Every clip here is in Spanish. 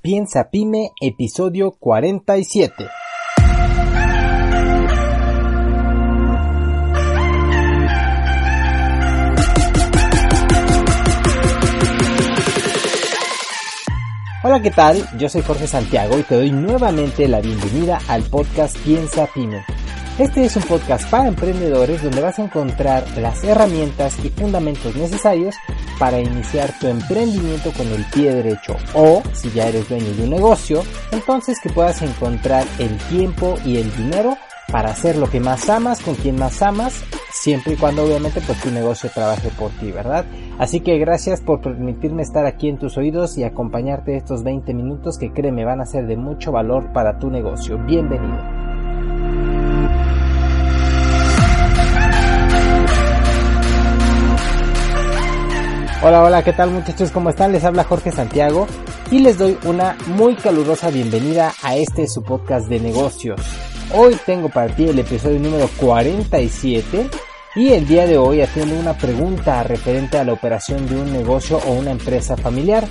Piensa Pyme, episodio 47. Hola, ¿qué tal? Yo soy Jorge Santiago y te doy nuevamente la bienvenida al podcast Piensa Pyme. Este es un podcast para emprendedores donde vas a encontrar las herramientas y fundamentos necesarios para iniciar tu emprendimiento con el pie derecho o si ya eres dueño de un negocio, entonces que puedas encontrar el tiempo y el dinero para hacer lo que más amas con quien más amas, siempre y cuando obviamente pues tu negocio trabaje por ti, ¿verdad? Así que gracias por permitirme estar aquí en tus oídos y acompañarte estos 20 minutos que créeme van a ser de mucho valor para tu negocio. Bienvenido. Hola, hola, ¿qué tal muchachos? ¿Cómo están? Les habla Jorge Santiago y les doy una muy calurosa bienvenida a este su podcast de negocios. Hoy tengo para ti el episodio número 47 y el día de hoy haciendo una pregunta referente a la operación de un negocio o una empresa familiar.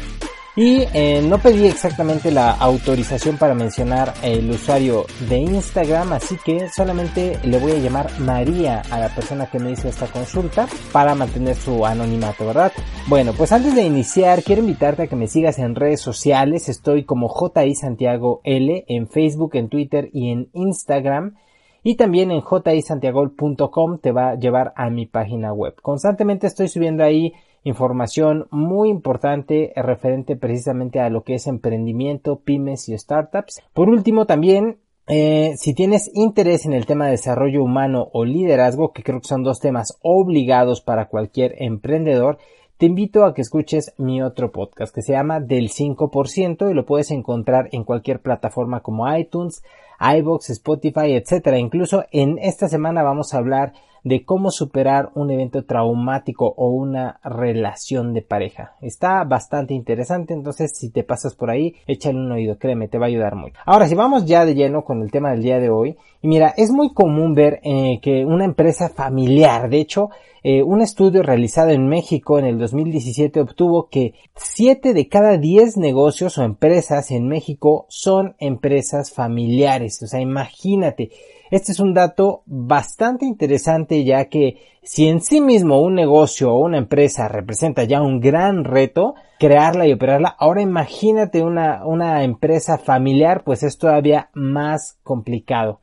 Y eh, no pedí exactamente la autorización para mencionar el usuario de Instagram, así que solamente le voy a llamar María a la persona que me hizo esta consulta para mantener su anonimato, ¿verdad? Bueno, pues antes de iniciar, quiero invitarte a que me sigas en redes sociales. Estoy como JI Santiago L en Facebook, en Twitter y en Instagram. Y también en jisantiago.com te va a llevar a mi página web. Constantemente estoy subiendo ahí información muy importante referente precisamente a lo que es emprendimiento, pymes y startups. Por último, también eh, si tienes interés en el tema de desarrollo humano o liderazgo, que creo que son dos temas obligados para cualquier emprendedor, te invito a que escuches mi otro podcast que se llama Del 5% y lo puedes encontrar en cualquier plataforma como iTunes, iBox, Spotify, etc. Incluso en esta semana vamos a hablar de cómo superar un evento traumático o una relación de pareja. Está bastante interesante, entonces si te pasas por ahí, échale un oído, créeme, te va a ayudar mucho. Ahora, si vamos ya de lleno con el tema del día de hoy, y mira, es muy común ver eh, que una empresa familiar, de hecho, eh, un estudio realizado en México en el 2017 obtuvo que 7 de cada 10 negocios o empresas en México son empresas familiares. O sea, imagínate, este es un dato bastante interesante ya que si en sí mismo un negocio o una empresa representa ya un gran reto, crearla y operarla, ahora imagínate una, una empresa familiar, pues es todavía más complicado.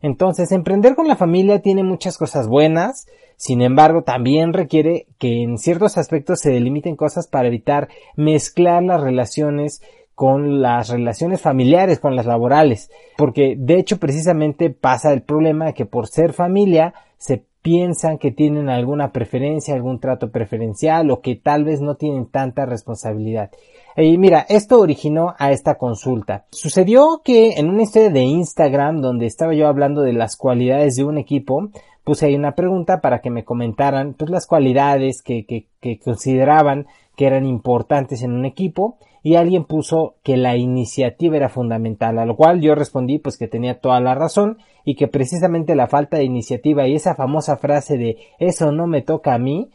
Entonces, emprender con la familia tiene muchas cosas buenas, sin embargo, también requiere que en ciertos aspectos se delimiten cosas para evitar mezclar las relaciones con las relaciones familiares, con las laborales, porque de hecho precisamente pasa el problema de que por ser familia se piensan que tienen alguna preferencia, algún trato preferencial o que tal vez no tienen tanta responsabilidad. Y mira, esto originó a esta consulta. Sucedió que en una historia de Instagram donde estaba yo hablando de las cualidades de un equipo, puse ahí una pregunta para que me comentaran pues las cualidades que, que, que consideraban que eran importantes en un equipo y alguien puso que la iniciativa era fundamental, a lo cual yo respondí pues que tenía toda la razón y que precisamente la falta de iniciativa y esa famosa frase de eso no me toca a mí,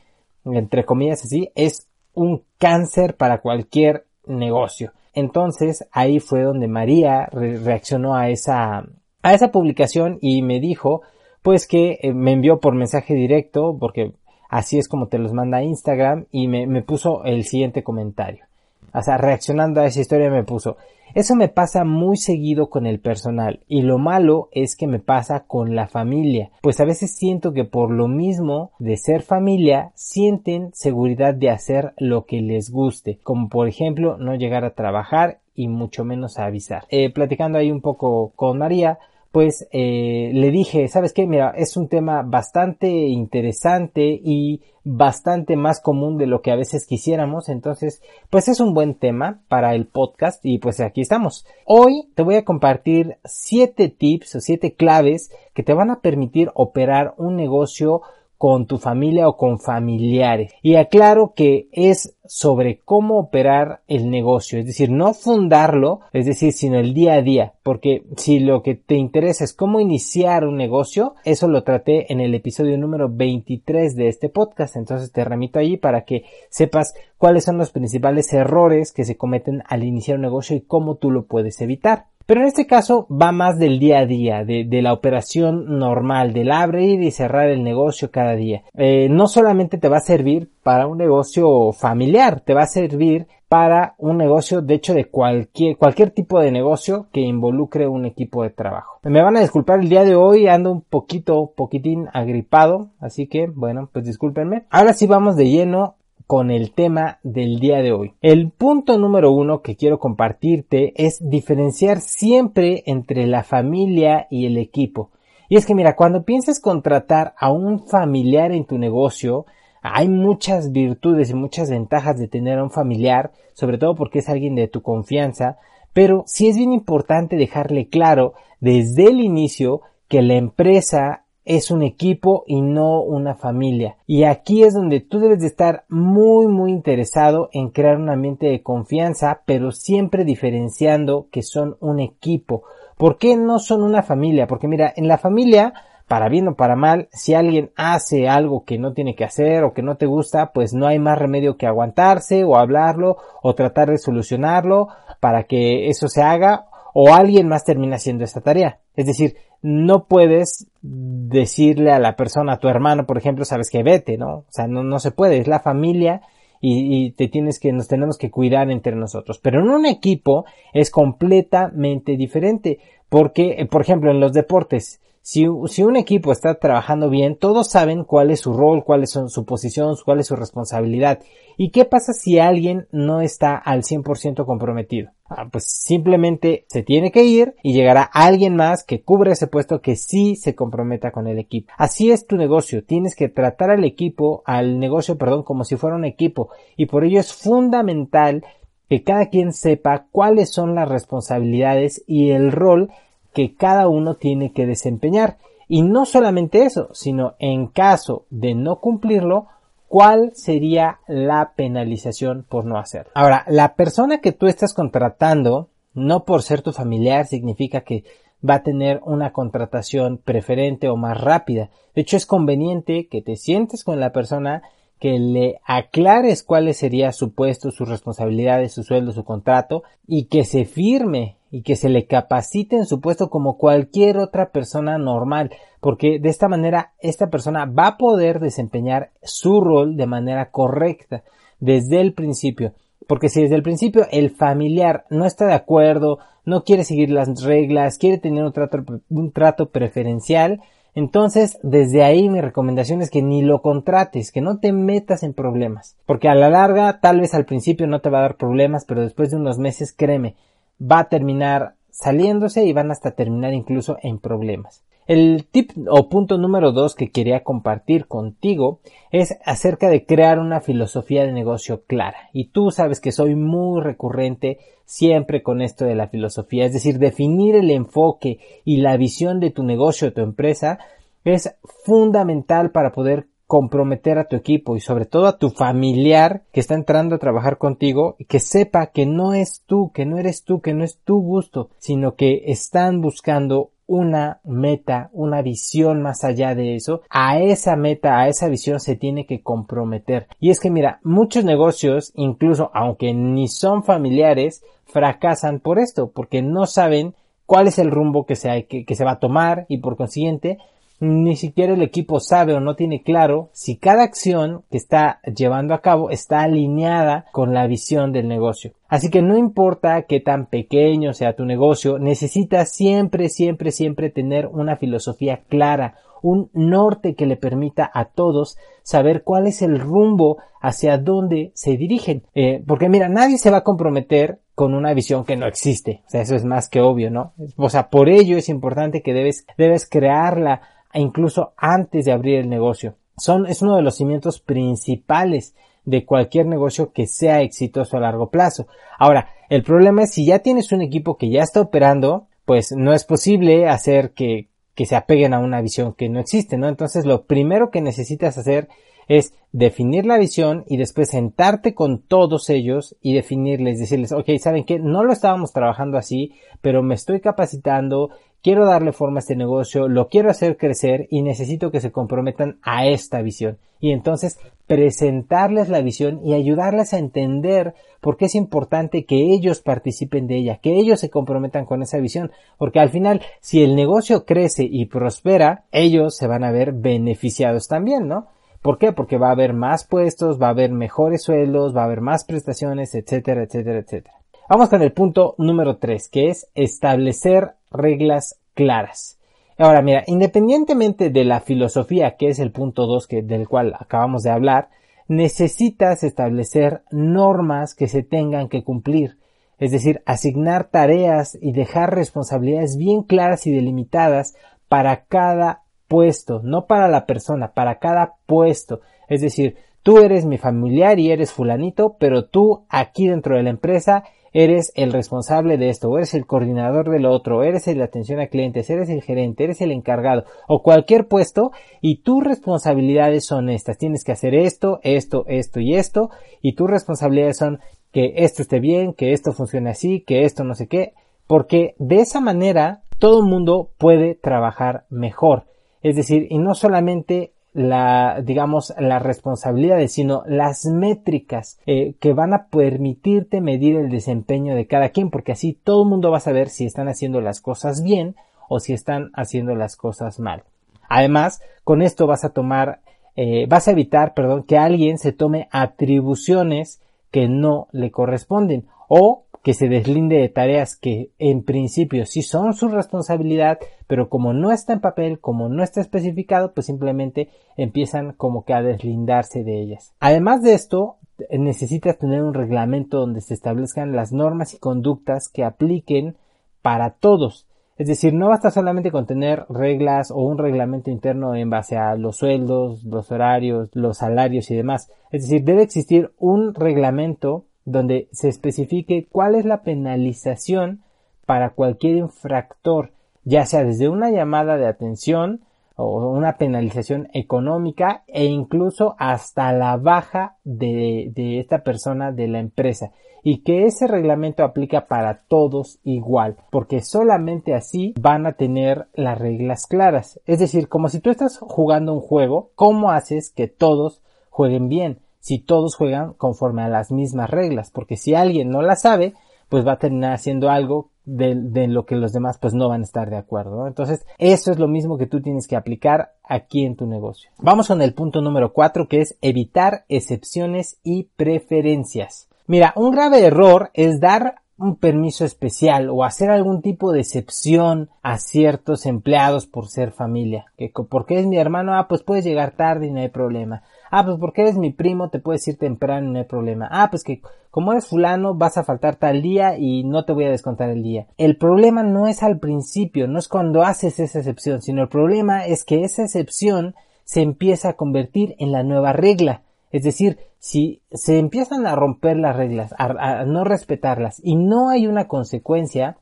entre comillas así, es un cáncer para cualquier negocio. Entonces ahí fue donde María reaccionó a esa a esa publicación y me dijo pues que eh, me envió por mensaje directo porque así es como te los manda Instagram y me, puso el siguiente comentario o sea, reaccionando a esa historia me puso, eso me pasa muy seguido con el personal y lo malo es que me pasa con la familia, pues a veces siento que por lo mismo de ser familia sienten seguridad de hacer lo que les guste, como por ejemplo no llegar a trabajar y mucho menos a avisar. Eh, platicando ahí un poco con María, pues eh, le dije, ¿sabes qué? Mira, es un tema bastante interesante y bastante más común de lo que a veces quisiéramos, entonces, pues es un buen tema para el podcast y pues aquí estamos. Hoy te voy a compartir siete tips o siete claves que te van a permitir operar un negocio con tu familia o con familiares. Y aclaro que es sobre cómo operar el negocio, es decir, no fundarlo, es decir, sino el día a día, porque si lo que te interesa es cómo iniciar un negocio, eso lo traté en el episodio número 23 de este podcast, entonces te remito allí para que sepas cuáles son los principales errores que se cometen al iniciar un negocio y cómo tú lo puedes evitar. Pero en este caso va más del día a día, de, la operación normal, del abrir y cerrar el negocio cada día. Eh, no solamente te va a servir para un negocio familiar, te va a servir para un negocio, de hecho, de cualquier, cualquier tipo de negocio que involucre un equipo de trabajo. Me van a disculpar el día de hoy, ando un poquito, poquitín agripado, así que, bueno, pues discúlpenme. Ahora sí vamos de lleno con el tema del día de hoy. El punto número uno que quiero compartirte es diferenciar siempre entre la familia y el equipo. Y es que mira, cuando piensas contratar a un familiar en tu negocio, hay muchas virtudes y muchas ventajas de tener a un familiar, sobre todo porque es alguien de tu confianza, pero sí es bien importante dejarle claro desde el inicio que la empresa es un equipo y no una familia. Y aquí es donde tú debes de estar muy muy interesado en crear un ambiente de confianza, pero siempre diferenciando que son un equipo. ¿Por qué no son una familia? Porque mira, en la familia, para bien o para mal, si alguien hace algo que no tiene que hacer o que no te gusta, pues no hay más remedio que aguantarse o hablarlo o tratar de solucionarlo para que eso se haga o alguien más termina haciendo esta tarea. Es decir, no puedes decirle a la persona, a tu hermano, por ejemplo, sabes que vete, ¿no? O sea, no, no se puede, es la familia y, te tienes que, nos tenemos que cuidar entre nosotros. Pero en un equipo es completamente diferente, porque, eh, por ejemplo, en los deportes, si, si, un equipo está trabajando bien, todos saben cuál es su rol, cuál es su posición, cuál es su responsabilidad. ¿Y qué pasa si alguien no está al 100% comprometido? Ah, pues simplemente se tiene que ir y llegará alguien más que cubra ese puesto que sí se comprometa con el equipo. Así es tu negocio. Tienes que tratar al equipo, al negocio, perdón, como si fuera un equipo. Y por ello es fundamental que cada quien sepa cuáles son las responsabilidades y el rol que cada uno tiene que desempeñar. Y no solamente eso, sino en caso de no cumplirlo, cuál sería la penalización por no hacerlo. Ahora, la persona que tú estás contratando, no por ser tu familiar, significa que va a tener una contratación preferente o más rápida. De hecho, es conveniente que te sientes con la persona que le aclares cuáles sería su puesto, sus responsabilidades, su sueldo, su contrato y que se firme y que se le capacite en su puesto como cualquier otra persona normal, porque de esta manera esta persona va a poder desempeñar su rol de manera correcta desde el principio. Porque si desde el principio el familiar no está de acuerdo, no quiere seguir las reglas, quiere tener un trato, un trato preferencial, entonces, desde ahí mi recomendación es que ni lo contrates, que no te metas en problemas. Porque a la larga, tal vez al principio no te va a dar problemas, pero después de unos meses, créeme, va a terminar saliéndose y van hasta terminar incluso en problemas. El tip o punto número dos que quería compartir contigo es acerca de crear una filosofía de negocio clara. Y tú sabes que soy muy recurrente siempre con esto de la filosofía, es decir, definir el enfoque y la visión de tu negocio o tu empresa es fundamental para poder comprometer a tu equipo y sobre todo a tu familiar que está entrando a trabajar contigo y que sepa que no es tú, que no eres tú, que no es tu gusto, sino que están buscando una meta, una visión más allá de eso, a esa meta, a esa visión se tiene que comprometer. Y es que mira, muchos negocios, incluso aunque ni son familiares, fracasan por esto, porque no saben cuál es el rumbo que se, que, se va a tomar y por consiguiente ni siquiera el equipo sabe o no tiene claro si cada acción que está llevando a cabo está alineada con la visión del negocio. Así que no importa qué tan pequeño sea tu negocio, necesitas siempre, siempre, siempre tener una filosofía clara un norte que le permita a todos saber cuál es el rumbo hacia dónde se dirigen. Eh, porque mira, nadie se va a comprometer con una visión que no existe. O sea, eso es más que obvio, ¿no? O sea, por ello es importante que debes, debes crearla incluso antes de abrir el negocio. Son, es uno de los cimientos principales de cualquier negocio que sea exitoso a largo plazo. Ahora, el problema es si ya tienes un equipo que ya está operando, pues no es posible hacer que, que se apeguen a una visión que no existe, ¿no? Entonces lo primero que necesitas hacer es definir la visión y después sentarte con todos ellos y definirles, decirles, ok, ¿saben qué? No lo estábamos trabajando así, pero me estoy capacitando, quiero darle forma a este negocio, lo quiero hacer crecer y necesito que se comprometan a esta visión. Y entonces presentarles la visión y ayudarles a entender por qué es importante que ellos participen de ella, que ellos se comprometan con esa visión, porque al final, si el negocio crece y prospera, ellos se van a ver beneficiados también, ¿no? ¿Por qué? Porque va a haber más puestos, va a haber mejores sueldos, va a haber más prestaciones, etcétera, etcétera, etcétera. Vamos con el punto número 3, que es establecer reglas claras. Ahora, mira, independientemente de la filosofía, que es el punto 2 que, del cual acabamos de hablar, necesitas establecer normas que se tengan que cumplir. Es decir, asignar tareas y dejar responsabilidades bien claras y delimitadas para cada puesto, no para la persona, para cada puesto. Es decir, tú eres mi familiar y eres fulanito, pero tú aquí dentro de la empresa eres el responsable de esto, o eres el coordinador de lo otro, eres el de atención a clientes, eres el gerente, eres el encargado, o cualquier puesto, y tus responsabilidades son estas. Tienes que hacer esto, esto, esto y esto, y tus responsabilidades son que esto esté bien, que esto funcione así, que esto no sé qué, porque de esa manera todo el mundo puede trabajar mejor. Es decir, y no solamente la, digamos, las responsabilidades, sino las métricas eh, que van a permitirte medir el desempeño de cada quien, porque así todo el mundo va a saber si están haciendo las cosas bien o si están haciendo las cosas mal. Además, con esto vas a tomar, eh, vas a evitar, perdón, que alguien se tome atribuciones que no le corresponden o que se deslinde de tareas que en principio sí son su responsabilidad, pero como no está en papel, como no está especificado, pues simplemente empiezan como que a deslindarse de ellas. Además de esto, necesitas tener un reglamento donde se establezcan las normas y conductas que apliquen para todos. Es decir, no basta solamente con tener reglas o un reglamento interno en base a los sueldos, los horarios, los salarios y demás. Es decir, debe existir un reglamento donde se especifique cuál es la penalización para cualquier infractor, ya sea desde una llamada de atención o una penalización económica e incluso hasta la baja de, de esta persona de la empresa y que ese reglamento aplica para todos igual, porque solamente así van a tener las reglas claras. Es decir, como si tú estás jugando un juego, ¿cómo haces que todos jueguen bien? Si todos juegan conforme a las mismas reglas, porque si alguien no la sabe, pues va a terminar haciendo algo de, lo que los demás pues no van a estar de acuerdo. Entonces, eso es lo mismo que tú tienes que aplicar aquí en tu negocio. Vamos con el punto número 4 que es evitar excepciones y preferencias. Mira, un grave error es dar un permiso especial o hacer algún tipo de excepción a ciertos empleados por ser familia. Que porque es mi hermano, ah, pues puedes llegar tarde y no hay problema. Ah, pues porque eres mi primo, te puedes ir temprano no hay problema. Ah, pues que como eres fulano, vas a faltar tal día y no te voy a descontar el día. El problema no es al principio, no es cuando haces esa excepción, sino el problema es que esa excepción se empieza a convertir en la nueva regla. Es decir, si se empiezan a romper las reglas, a, no respetarlas y no hay una consecuencia,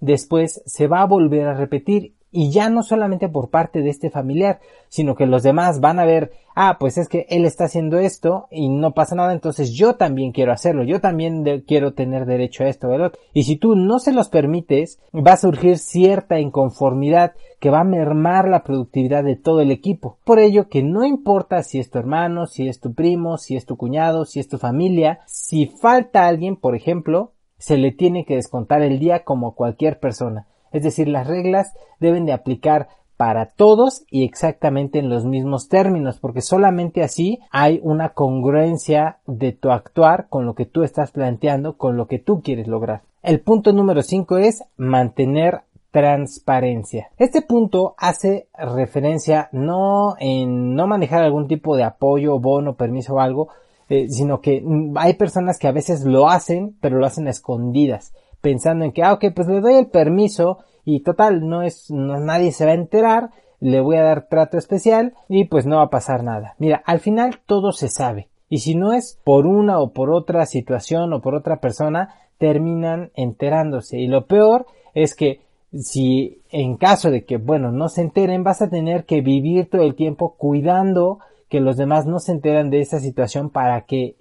después se va a volver a repetir y ya no solamente por parte de este familiar, sino que los demás van a ver, ah, pues es que él está haciendo esto y no pasa nada, entonces yo también quiero hacerlo, yo también quiero tener derecho a esto, ¿verdad? Y si tú no se los permites, va a surgir cierta inconformidad que va a mermar la productividad de todo el equipo. Por ello que no importa si es tu hermano, si es tu primo, si es tu cuñado, si es tu familia, si falta alguien, por ejemplo, se le tiene que descontar el día como cualquier persona. Es decir, las reglas deben de aplicar para todos y exactamente en los mismos términos, porque solamente así hay una congruencia de tu actuar con lo que tú estás planteando, con lo que tú quieres lograr. El punto número 5 es mantener transparencia. Este punto hace referencia no en no manejar algún tipo de apoyo, bono, permiso o algo, eh, sino que hay personas que a veces lo hacen, pero lo hacen escondidas, pensando en que, ah, ok, pues le doy el permiso y total, no es, no, nadie se va a enterar, le voy a dar trato especial y pues no va a pasar nada. Mira, al final todo se sabe. Y si no es por una o por otra situación o por otra persona, terminan enterándose. Y lo peor es que si en caso de que, bueno, no se enteren, vas a tener que vivir todo el tiempo cuidando que los demás no se enteran de esa situación para que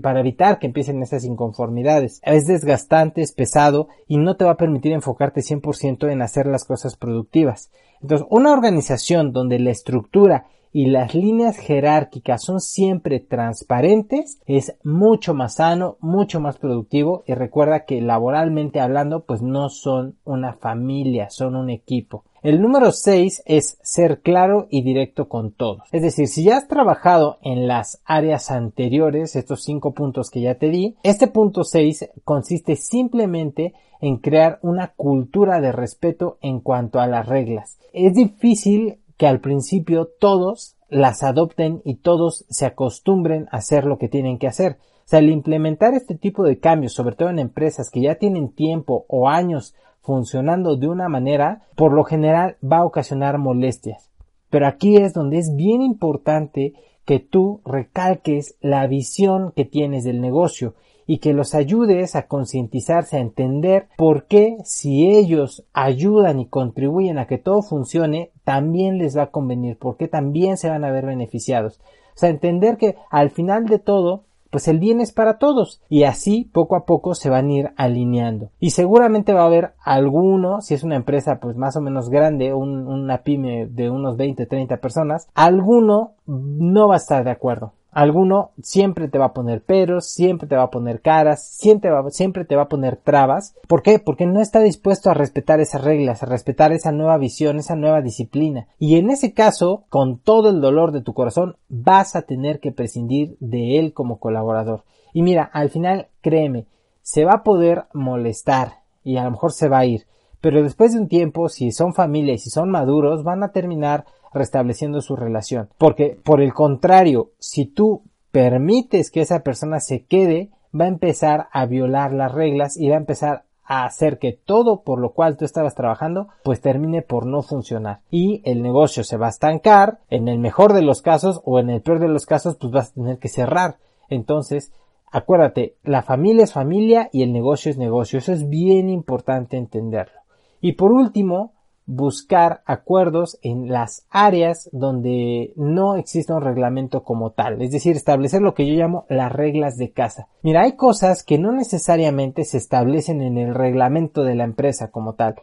para evitar que empiecen esas inconformidades. Es desgastante, es pesado y no te va a permitir enfocarte 100% en hacer las cosas productivas. Entonces, una organización donde la estructura y las líneas jerárquicas son siempre transparentes, es mucho más sano, mucho más productivo y recuerda que laboralmente hablando pues no son una familia, son un equipo. El número 6 es ser claro y directo con todos. Es decir, si ya has trabajado en las áreas anteriores, estos cinco puntos que ya te di, este punto 6 consiste simplemente en crear una cultura de respeto en cuanto a las reglas. Es difícil que al principio todos las adopten y todos se acostumbren a hacer lo que tienen que hacer. O sea, el implementar este tipo de cambios, sobre todo en empresas que ya tienen tiempo o años funcionando de una manera, por lo general va a ocasionar molestias. Pero aquí es donde es bien importante que tú recalques la visión que tienes del negocio y que los ayudes a concientizarse, a entender por qué si ellos ayudan y contribuyen a que todo funcione, también les va a convenir, porque también se van a ver beneficiados. O sea, entender que al final de todo, pues el bien es para todos. Y así poco a poco se van a ir alineando. Y seguramente va a haber alguno si es una empresa pues más o menos grande una pyme de unos 20 30 personas alguno no va a estar de acuerdo Alguno siempre te va a poner peros, siempre te va a poner caras, siempre, siempre te va a poner trabas. ¿Por qué? Porque no está dispuesto a respetar esas reglas, a respetar esa nueva visión, esa nueva disciplina. Y en ese caso, con todo el dolor de tu corazón, vas a tener que prescindir de él como colaborador. Y mira, al final, créeme, se va a poder molestar y a lo mejor se va a ir. Pero después de un tiempo, si son familias y si son maduros, van a terminar restableciendo su relación. Porque, por el contrario, si tú permites que esa persona se quede, va a empezar a violar las reglas y va a empezar a hacer que todo por lo cual tú estabas trabajando pues termine por no funcionar. Y el negocio se va a estancar en el mejor de los casos o en el peor de los casos pues vas a tener que cerrar. Entonces acuérdate la familia es familia y el negocio es negocio. Eso es bien importante entenderlo. Y por último buscar acuerdos en las áreas donde no exista un reglamento como tal, es decir, establecer lo que yo llamo las reglas de casa. Mira, hay cosas que no necesariamente se establecen en el reglamento de la empresa como tal,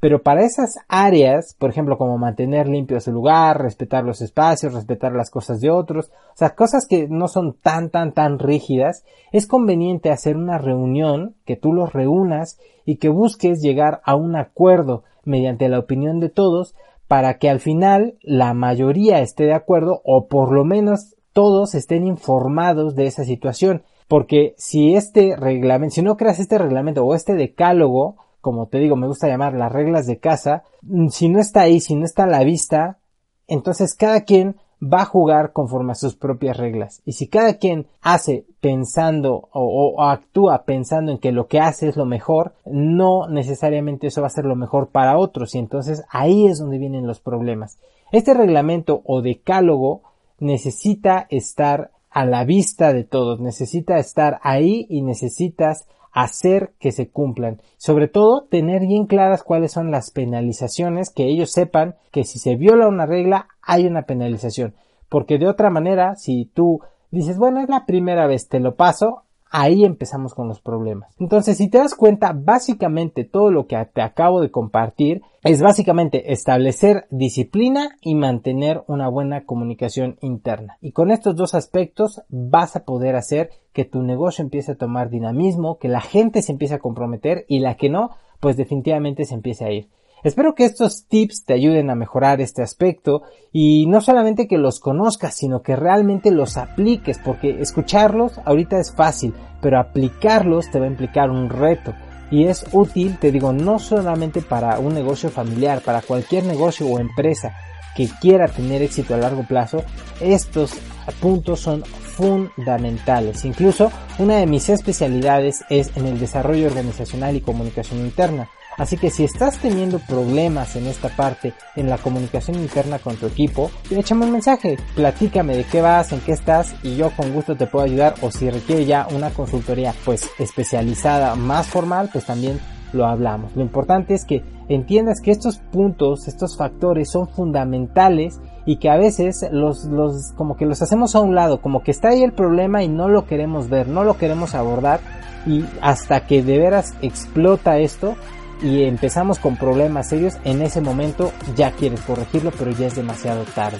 pero para esas áreas, por ejemplo, como mantener limpio su lugar, respetar los espacios, respetar las cosas de otros, o sea, cosas que no son tan, tan, tan rígidas, es conveniente hacer una reunión, que tú los reúnas y que busques llegar a un acuerdo mediante la opinión de todos para que al final la mayoría esté de acuerdo o por lo menos todos estén informados de esa situación. Porque si este reglamento, si no creas este reglamento o este decálogo, como te digo, me gusta llamar las reglas de casa, mm, si no está ahí, si no está a la vista, entonces cada quien va a jugar conforme a sus propias reglas. Y si cada quien hace pensando o, actúa pensando en que lo que hace es lo mejor, no necesariamente eso va a ser lo mejor para otros. Y entonces ahí es donde vienen los problemas. Este reglamento o decálogo necesita estar a la vista de todos, necesita estar ahí y necesitas hacer que se cumplan. Sobre todo, tener bien claras cuáles son las penalizaciones, que ellos sepan que si se viola una regla hay una penalización. Porque de otra manera, si tú dices, bueno, es la primera vez, te lo paso, ahí empezamos con los problemas. Entonces, si te das cuenta, básicamente todo lo que te acabo de compartir es básicamente establecer disciplina y mantener una buena comunicación interna. Y con estos dos aspectos vas a poder hacer que tu negocio empiece a tomar dinamismo, que la gente se empiece a comprometer y la que no, pues definitivamente se empiece a ir. Espero que estos tips te ayuden a mejorar este aspecto y no solamente que los conozcas, sino que realmente los apliques, porque escucharlos ahorita es fácil, pero aplicarlos te va a implicar un reto. y es útil, te digo, no solamente para un negocio familiar, para cualquier negocio o empresa que quiera tener éxito a largo plazo, estos puntos son fundamentales. Incluso una de mis especialidades es en el desarrollo organizacional y comunicación interna. Así que si estás teniendo problemas en esta parte, en la comunicación interna con tu equipo, échame un mensaje, platícame de qué vas, en qué estás y yo con gusto te puedo ayudar o si requiere ya una consultoría pues especializada más formal, pues también lo hablamos. Lo importante es que entiendas que estos puntos, estos factores son fundamentales y que a veces los, los, como que los hacemos a un lado, como que está ahí el problema y no lo queremos ver, no lo queremos abordar y hasta que de veras explota esto y empezamos con problemas serios, en ese momento ya quieres corregirlo, pero ya es demasiado tarde.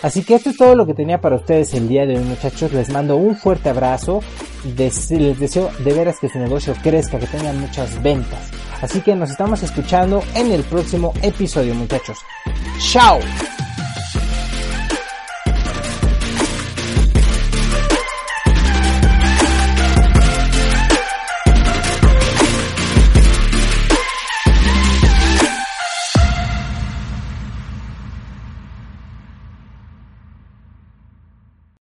Así que esto es todo lo que tenía para ustedes el día de hoy muchachos. Les mando un fuerte abrazo. Les deseo de veras que su negocio crezca, que tengan muchas ventas. Así que nos estamos escuchando en el próximo episodio muchachos. ¡Chao!